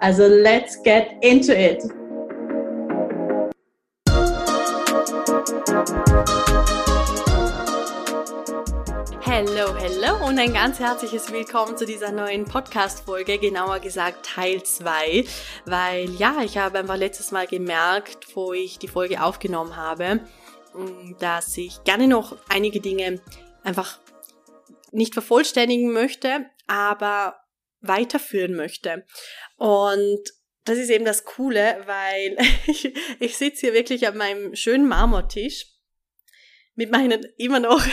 Also let's get into it! Hallo, hallo und ein ganz herzliches Willkommen zu dieser neuen Podcast-Folge, genauer gesagt Teil 2, weil ja, ich habe einfach letztes Mal gemerkt, wo ich die Folge aufgenommen habe, dass ich gerne noch einige Dinge einfach nicht vervollständigen möchte, aber weiterführen möchte. Und das ist eben das Coole, weil ich, ich sitze hier wirklich an meinem schönen Marmortisch mit meinen immer noch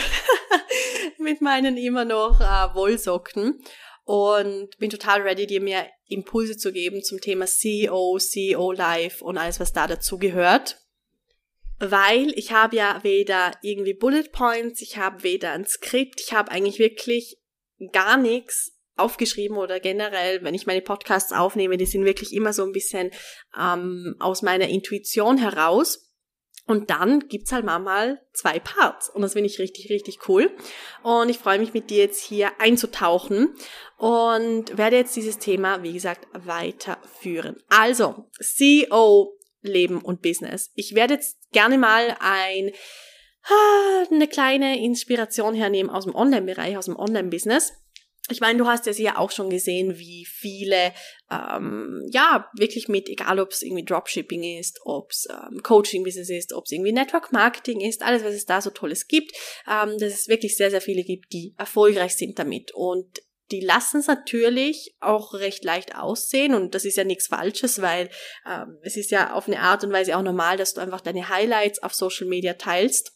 mit meinen immer noch äh, Wollsocken und bin total ready, dir mehr Impulse zu geben zum Thema CEO, CEO Life und alles, was da dazu gehört. Weil ich habe ja weder irgendwie Bullet Points, ich habe weder ein Skript, ich habe eigentlich wirklich gar nichts aufgeschrieben oder generell, wenn ich meine Podcasts aufnehme, die sind wirklich immer so ein bisschen ähm, aus meiner Intuition heraus. Und dann gibt's halt manchmal zwei Parts. Und das finde ich richtig, richtig cool. Und ich freue mich mit dir jetzt hier einzutauchen und werde jetzt dieses Thema, wie gesagt, weiterführen. Also, CEO, Leben und Business. Ich werde jetzt gerne mal ein, ah, eine kleine Inspiration hernehmen aus dem Online-Bereich, aus dem Online-Business ich meine, du hast ja sicher auch schon gesehen, wie viele, ähm, ja, wirklich mit, egal ob es irgendwie Dropshipping ist, ob es ähm, Coaching-Business ist, ob es irgendwie Network-Marketing ist, alles, was es da so Tolles gibt, ähm, dass es wirklich sehr, sehr viele gibt, die erfolgreich sind damit. Und die lassen es natürlich auch recht leicht aussehen und das ist ja nichts Falsches, weil ähm, es ist ja auf eine Art und Weise auch normal, dass du einfach deine Highlights auf Social Media teilst.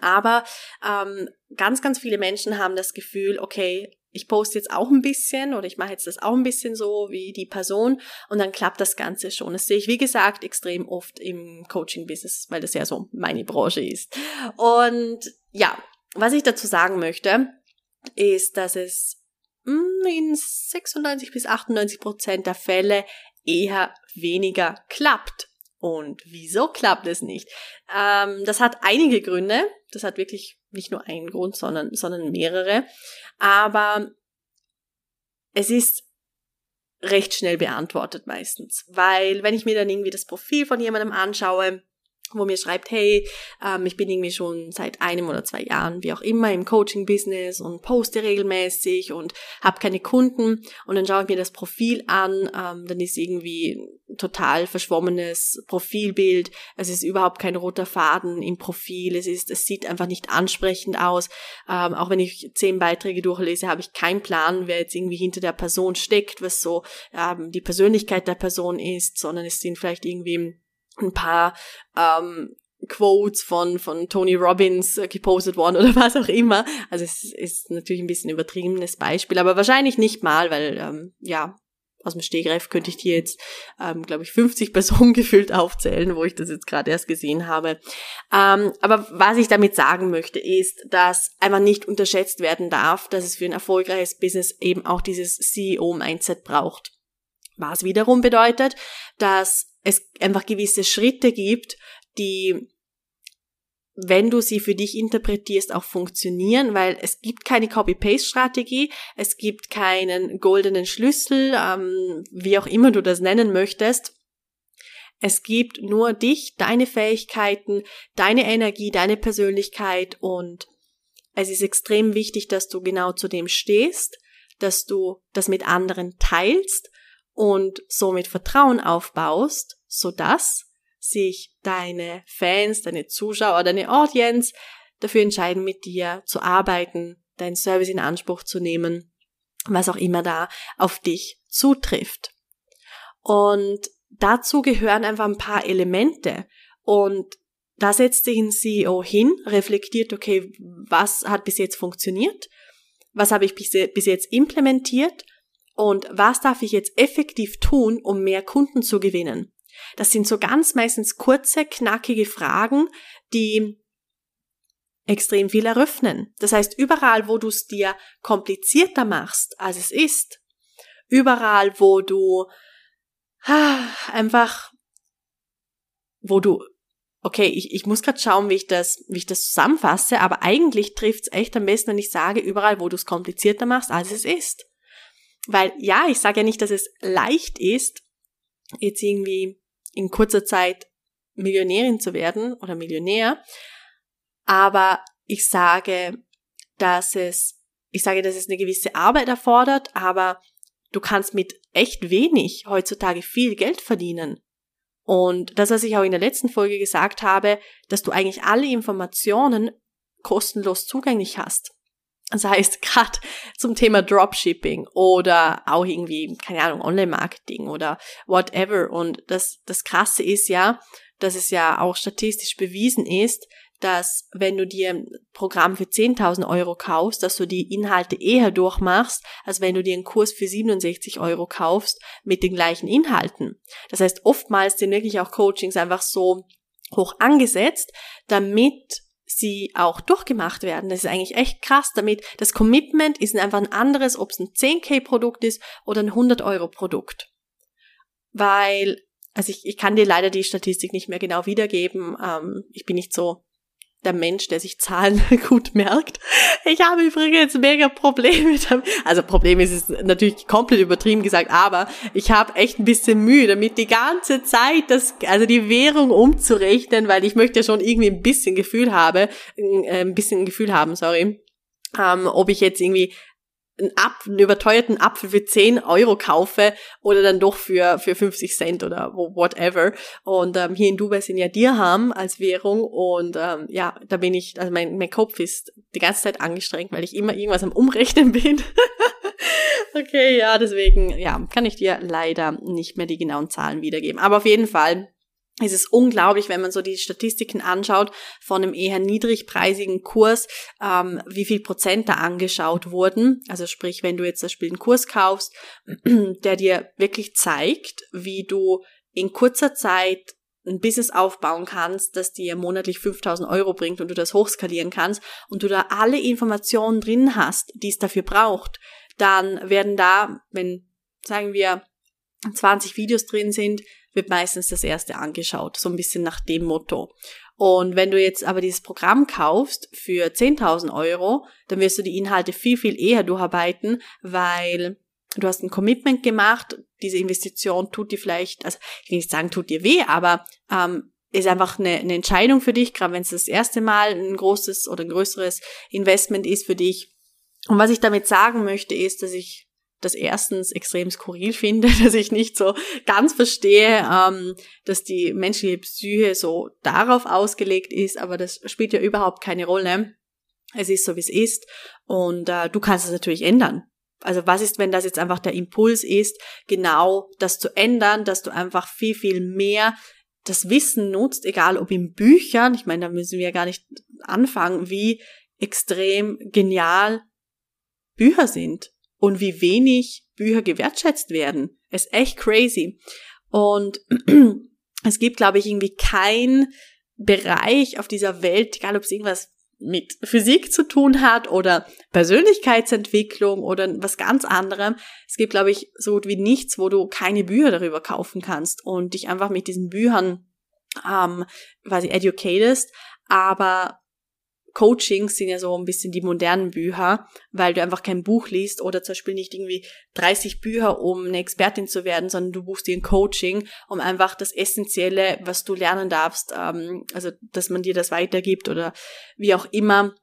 Aber ähm, ganz, ganz viele Menschen haben das Gefühl, okay, ich poste jetzt auch ein bisschen oder ich mache jetzt das auch ein bisschen so wie die Person und dann klappt das Ganze schon. Das sehe ich, wie gesagt, extrem oft im Coaching-Business, weil das ja so meine Branche ist. Und ja, was ich dazu sagen möchte, ist, dass es hm, in 96 bis 98 Prozent der Fälle eher weniger klappt. Und wieso klappt es nicht? Ähm, das hat einige Gründe. Das hat wirklich nicht nur einen Grund, sondern, sondern mehrere. Aber es ist recht schnell beantwortet meistens. Weil wenn ich mir dann irgendwie das Profil von jemandem anschaue, wo mir schreibt, hey, ähm, ich bin irgendwie schon seit einem oder zwei Jahren, wie auch immer, im Coaching-Business und poste regelmäßig und habe keine Kunden. Und dann schaue ich mir das Profil an, ähm, dann ist irgendwie total verschwommenes Profilbild, es ist überhaupt kein roter Faden im Profil, es ist, es sieht einfach nicht ansprechend aus, ähm, auch wenn ich zehn Beiträge durchlese, habe ich keinen Plan, wer jetzt irgendwie hinter der Person steckt, was so ähm, die Persönlichkeit der Person ist, sondern es sind vielleicht irgendwie ein paar ähm, Quotes von, von Tony Robbins äh, gepostet worden oder was auch immer. Also es ist natürlich ein bisschen übertriebenes Beispiel, aber wahrscheinlich nicht mal, weil ähm, ja, aus dem Stegreif könnte ich dir jetzt, ähm, glaube ich, 50 Personen gefühlt aufzählen, wo ich das jetzt gerade erst gesehen habe. Ähm, aber was ich damit sagen möchte, ist, dass einfach nicht unterschätzt werden darf, dass es für ein erfolgreiches Business eben auch dieses CEO-Mindset braucht. Was wiederum bedeutet, dass es einfach gewisse Schritte gibt, die wenn du sie für dich interpretierst, auch funktionieren, weil es gibt keine Copy-Paste-Strategie, es gibt keinen goldenen Schlüssel, ähm, wie auch immer du das nennen möchtest. Es gibt nur dich, deine Fähigkeiten, deine Energie, deine Persönlichkeit und es ist extrem wichtig, dass du genau zu dem stehst, dass du das mit anderen teilst und somit Vertrauen aufbaust, sodass sich deine Fans, deine Zuschauer, deine Audience dafür entscheiden, mit dir zu arbeiten, deinen Service in Anspruch zu nehmen, was auch immer da auf dich zutrifft. Und dazu gehören einfach ein paar Elemente und da setzt sich ein CEO hin, reflektiert, okay, was hat bis jetzt funktioniert, was habe ich bis jetzt implementiert und was darf ich jetzt effektiv tun, um mehr Kunden zu gewinnen? Das sind so ganz meistens kurze, knackige Fragen, die extrem viel eröffnen. Das heißt, überall, wo du es dir komplizierter machst, als es ist, überall, wo du ah, einfach, wo du, okay, ich, ich muss gerade schauen, wie ich das, wie ich das zusammenfasse, aber eigentlich trifft es echt am besten, wenn ich sage, überall, wo du es komplizierter machst, als es ist. Weil ja, ich sage ja nicht, dass es leicht ist, jetzt irgendwie in kurzer Zeit Millionärin zu werden oder Millionär, aber ich sage, dass es, ich sage, dass es eine gewisse Arbeit erfordert, aber du kannst mit echt wenig heutzutage viel Geld verdienen. Und das, was ich auch in der letzten Folge gesagt habe, dass du eigentlich alle Informationen kostenlos zugänglich hast. Das heißt, gerade zum Thema Dropshipping oder auch irgendwie, keine Ahnung, Online-Marketing oder whatever. Und das, das Krasse ist ja, dass es ja auch statistisch bewiesen ist, dass wenn du dir ein Programm für 10.000 Euro kaufst, dass du die Inhalte eher durchmachst, als wenn du dir einen Kurs für 67 Euro kaufst mit den gleichen Inhalten. Das heißt, oftmals sind wirklich auch Coachings einfach so hoch angesetzt, damit sie auch durchgemacht werden. Das ist eigentlich echt krass, damit das Commitment ist einfach ein anderes, ob es ein 10k-Produkt ist oder ein 100-Euro-Produkt. Weil, also ich, ich kann dir leider die Statistik nicht mehr genau wiedergeben. Ähm, ich bin nicht so der Mensch, der sich Zahlen gut merkt. Ich habe übrigens mega Probleme damit. Also Problem ist es natürlich komplett übertrieben gesagt, aber ich habe echt ein bisschen Mühe damit, die ganze Zeit das, also die Währung umzurechnen, weil ich möchte ja schon irgendwie ein bisschen Gefühl habe, äh, ein bisschen Gefühl haben, sorry, ähm, ob ich jetzt irgendwie einen, Apfel, einen überteuerten Apfel für 10 Euro kaufe oder dann doch für, für 50 Cent oder whatever. Und ähm, hier in Dubai sind ja Dirham als Währung und ähm, ja, da bin ich, also mein, mein Kopf ist die ganze Zeit angestrengt, weil ich immer irgendwas am Umrechnen bin. okay, ja, deswegen, ja, kann ich dir leider nicht mehr die genauen Zahlen wiedergeben. Aber auf jeden Fall es ist unglaublich, wenn man so die Statistiken anschaut von einem eher niedrigpreisigen Kurs, ähm, wie viel Prozent da angeschaut wurden. Also sprich, wenn du jetzt zum Beispiel einen Kurs kaufst, der dir wirklich zeigt, wie du in kurzer Zeit ein Business aufbauen kannst, das dir monatlich 5000 Euro bringt und du das hochskalieren kannst und du da alle Informationen drin hast, die es dafür braucht, dann werden da, wenn, sagen wir, 20 Videos drin sind, wird meistens das erste angeschaut, so ein bisschen nach dem Motto. Und wenn du jetzt aber dieses Programm kaufst für 10.000 Euro, dann wirst du die Inhalte viel, viel eher durcharbeiten, weil du hast ein Commitment gemacht, diese Investition tut dir vielleicht, also ich will nicht sagen, tut dir weh, aber ähm, ist einfach eine, eine Entscheidung für dich, gerade wenn es das erste Mal ein großes oder ein größeres Investment ist für dich. Und was ich damit sagen möchte, ist, dass ich das erstens extrem skurril finde, dass ich nicht so ganz verstehe, ähm, dass die menschliche Psyche so darauf ausgelegt ist, aber das spielt ja überhaupt keine Rolle. Es ist so, wie es ist und äh, du kannst es natürlich ändern. Also was ist, wenn das jetzt einfach der Impuls ist, genau das zu ändern, dass du einfach viel, viel mehr das Wissen nutzt, egal ob in Büchern, ich meine, da müssen wir ja gar nicht anfangen, wie extrem genial Bücher sind und wie wenig Bücher gewertschätzt werden. ist echt crazy. Und es gibt, glaube ich, irgendwie kein Bereich auf dieser Welt, egal ob es irgendwas mit Physik zu tun hat oder Persönlichkeitsentwicklung oder was ganz anderem. Es gibt, glaube ich, so gut wie nichts, wo du keine Bücher darüber kaufen kannst und dich einfach mit diesen Büchern ähm, quasi educatest. Aber Coachings sind ja so ein bisschen die modernen Bücher, weil du einfach kein Buch liest oder zum Beispiel nicht irgendwie 30 Bücher, um eine Expertin zu werden, sondern du buchst dir ein Coaching, um einfach das Essentielle, was du lernen darfst, ähm, also dass man dir das weitergibt oder wie auch immer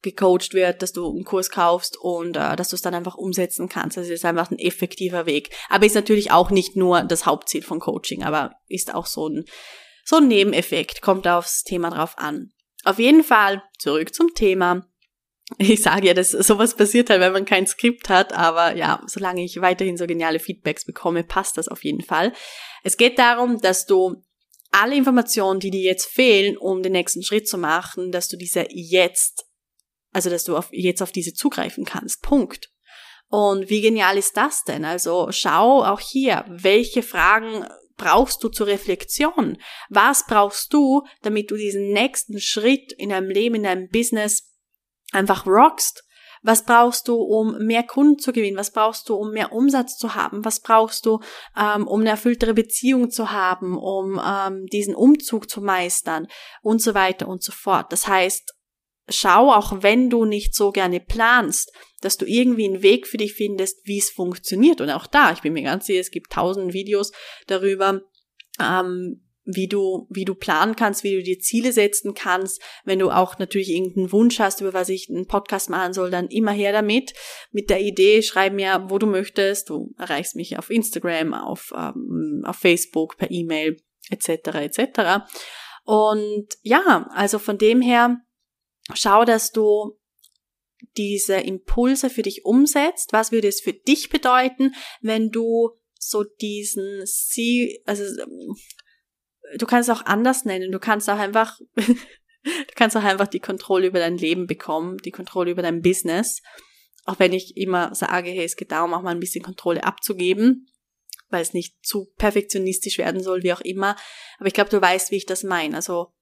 gecoacht wird, dass du einen Kurs kaufst und äh, dass du es dann einfach umsetzen kannst. Es ist einfach ein effektiver Weg. Aber ist natürlich auch nicht nur das Hauptziel von Coaching, aber ist auch so ein so ein Nebeneffekt, kommt aufs Thema drauf an. Auf jeden Fall zurück zum Thema. Ich sage ja, dass sowas passiert halt, wenn man kein Skript hat, aber ja, solange ich weiterhin so geniale Feedbacks bekomme, passt das auf jeden Fall. Es geht darum, dass du alle Informationen, die dir jetzt fehlen, um den nächsten Schritt zu machen, dass du diese jetzt, also dass du auf, jetzt auf diese zugreifen kannst. Punkt. Und wie genial ist das denn? Also schau auch hier, welche Fragen brauchst du zur Reflexion? Was brauchst du, damit du diesen nächsten Schritt in deinem Leben, in deinem Business einfach rockst? Was brauchst du, um mehr Kunden zu gewinnen? Was brauchst du, um mehr Umsatz zu haben? Was brauchst du, ähm, um eine erfülltere Beziehung zu haben, um ähm, diesen Umzug zu meistern und so weiter und so fort? Das heißt, schau, auch wenn du nicht so gerne planst, dass du irgendwie einen Weg für dich findest, wie es funktioniert. Und auch da, ich bin mir ganz sicher, es gibt tausend Videos darüber, ähm, wie du, wie du planen kannst, wie du dir Ziele setzen kannst. Wenn du auch natürlich irgendeinen Wunsch hast, über was ich einen Podcast machen soll, dann immer her damit. Mit der Idee, schreib mir, wo du möchtest. Du erreichst mich auf Instagram, auf, ähm, auf Facebook, per E-Mail, etc., etc. Und ja, also von dem her, schau, dass du diese Impulse für dich umsetzt. Was würde es für dich bedeuten, wenn du so diesen Sie, also du kannst es auch anders nennen. Du kannst auch einfach, du kannst auch einfach die Kontrolle über dein Leben bekommen, die Kontrolle über dein Business. Auch wenn ich immer sage, hey, es geht darum, auch mal ein bisschen Kontrolle abzugeben, weil es nicht zu perfektionistisch werden soll, wie auch immer. Aber ich glaube, du weißt, wie ich das meine. Also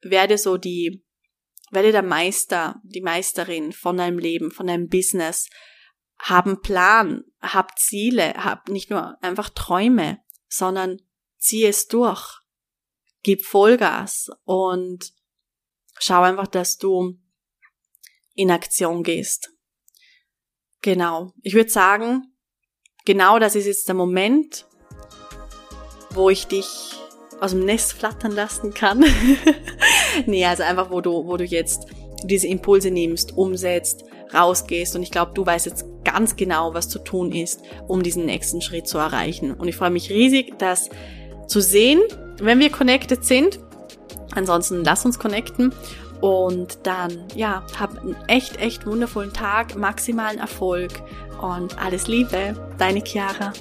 werde so die, werde der Meister, die Meisterin von deinem Leben, von deinem Business. Hab einen Plan, hab Ziele, hab nicht nur einfach Träume, sondern zieh es durch gib Vollgas und schau einfach, dass du in Aktion gehst. Genau. Ich würde sagen, genau das ist jetzt der Moment, wo ich dich aus dem Nest flattern lassen kann. nee, also einfach, wo du, wo du jetzt diese Impulse nimmst, umsetzt, rausgehst und ich glaube, du weißt jetzt ganz genau, was zu tun ist, um diesen nächsten Schritt zu erreichen. Und ich freue mich riesig, das zu sehen wenn wir connected sind. Ansonsten lass uns connecten und dann, ja, hab einen echt, echt wundervollen Tag, maximalen Erfolg und alles Liebe, deine Chiara.